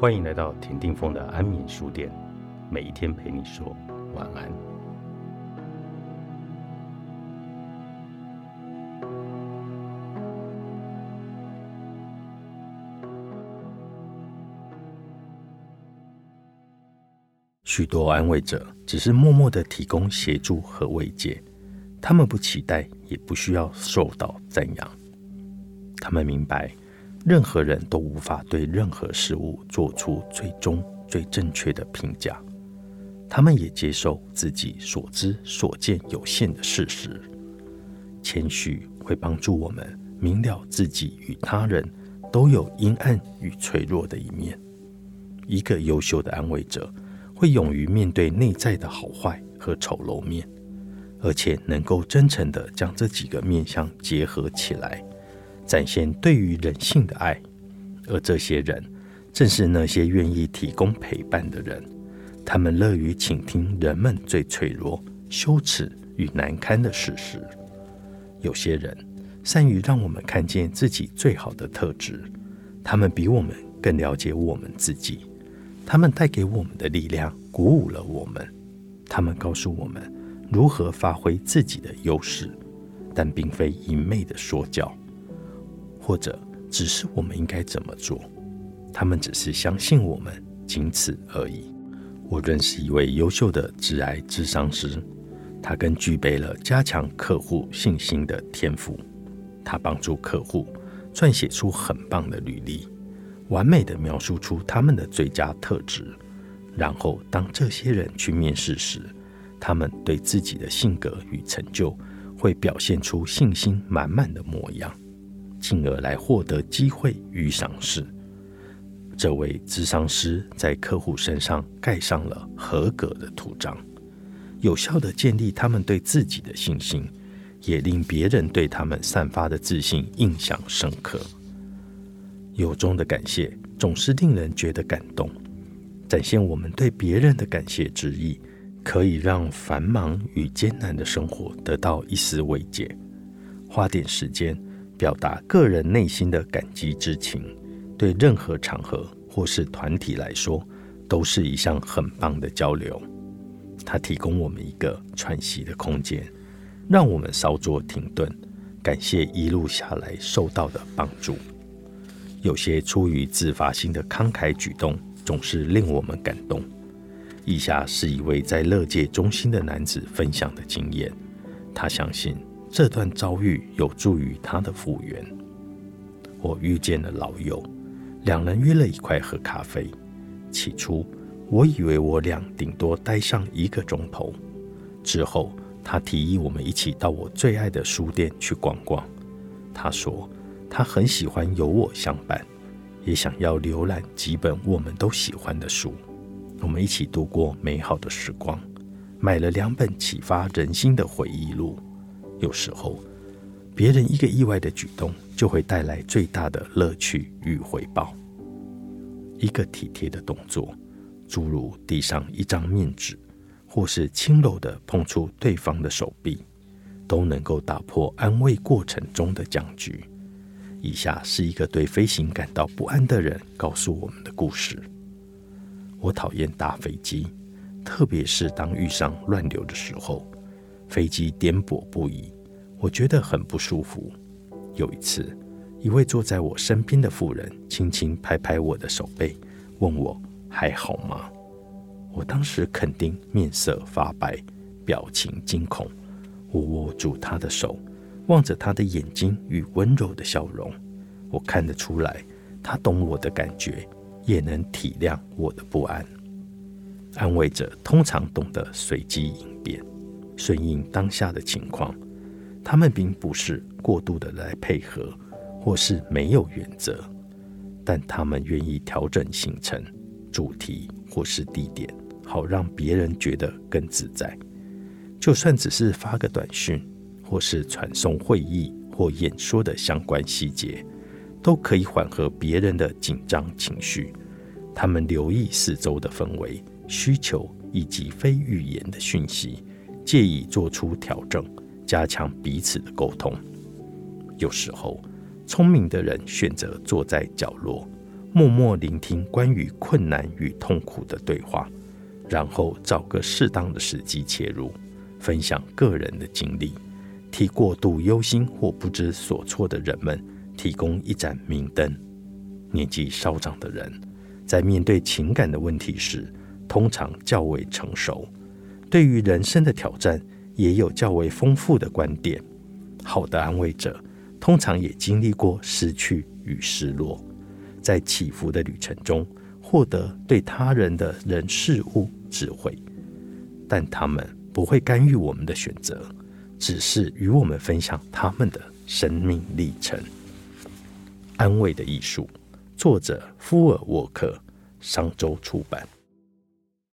欢迎来到田定峰的安眠书店，每一天陪你说晚安。许多安慰者只是默默的提供协助和慰藉，他们不期待，也不需要受到赞扬。他们明白。任何人都无法对任何事物做出最终最正确的评价，他们也接受自己所知所见有限的事实。谦虚会帮助我们明了自己与他人都有阴暗与脆弱的一面。一个优秀的安慰者会勇于面对内在的好坏和丑陋面，而且能够真诚地将这几个面相结合起来。展现对于人性的爱，而这些人正是那些愿意提供陪伴的人。他们乐于倾听人们最脆弱、羞耻与难堪的事实。有些人善于让我们看见自己最好的特质。他们比我们更了解我们自己。他们带给我们的力量鼓舞了我们。他们告诉我们如何发挥自己的优势，但并非一昧的说教。或者只是我们应该怎么做？他们只是相信我们，仅此而已。我认识一位优秀的致癌智商师，他更具备了加强客户信心的天赋。他帮助客户撰写出很棒的履历，完美的描述出他们的最佳特质。然后，当这些人去面试时，他们对自己的性格与成就会表现出信心满满的模样。进而来获得机会与赏识。这位智商师在客户身上盖上了合格的图章，有效的建立他们对自己的信心，也令别人对他们散发的自信印象深刻。由衷的感谢总是令人觉得感动，展现我们对别人的感谢之意，可以让繁忙与艰难的生活得到一丝慰藉。花点时间。表达个人内心的感激之情，对任何场合或是团体来说，都是一项很棒的交流。它提供我们一个喘息的空间，让我们稍作停顿，感谢一路下来受到的帮助。有些出于自发性的慷慨举动，总是令我们感动。以下是一位在乐界中心的男子分享的经验，他相信。这段遭遇有助于他的复原。我遇见了老友，两人约了一块喝咖啡。起初，我以为我俩顶多待上一个钟头。之后，他提议我们一起到我最爱的书店去逛逛。他说他很喜欢有我相伴，也想要浏览几本我们都喜欢的书。我们一起度过美好的时光，买了两本启发人心的回忆录。有时候，别人一个意外的举动，就会带来最大的乐趣与回报。一个体贴的动作，诸如递上一张面纸，或是轻柔的碰触对方的手臂，都能够打破安慰过程中的僵局。以下是一个对飞行感到不安的人告诉我们的故事：我讨厌搭飞机，特别是当遇上乱流的时候。飞机颠簸不已，我觉得很不舒服。有一次，一位坐在我身边的妇人轻轻拍拍我的手背，问我还好吗？我当时肯定面色发白，表情惊恐。我握住她的手，望着她的眼睛与温柔的笑容，我看得出来，她懂我的感觉，也能体谅我的不安。安慰者通常懂得随机应变。顺应当下的情况，他们并不是过度的来配合，或是没有原则，但他们愿意调整行程、主题或是地点，好让别人觉得更自在。就算只是发个短讯，或是传送会议或演说的相关细节，都可以缓和别人的紧张情绪。他们留意四周的氛围、需求以及非语言的讯息。借以做出调整，加强彼此的沟通。有时候，聪明的人选择坐在角落，默默聆听关于困难与痛苦的对话，然后找个适当的时机切入，分享个人的经历，替过度忧心或不知所措的人们提供一盏明灯。年纪稍长的人，在面对情感的问题时，通常较为成熟，对于人生的挑战也有较为丰富的观点。好的安慰者，通常也经历过失去与失落。在起伏的旅程中，获得对他人的人事物智慧，但他们不会干预我们的选择，只是与我们分享他们的生命历程。安慰的艺术，作者夫尔沃克，商周出版。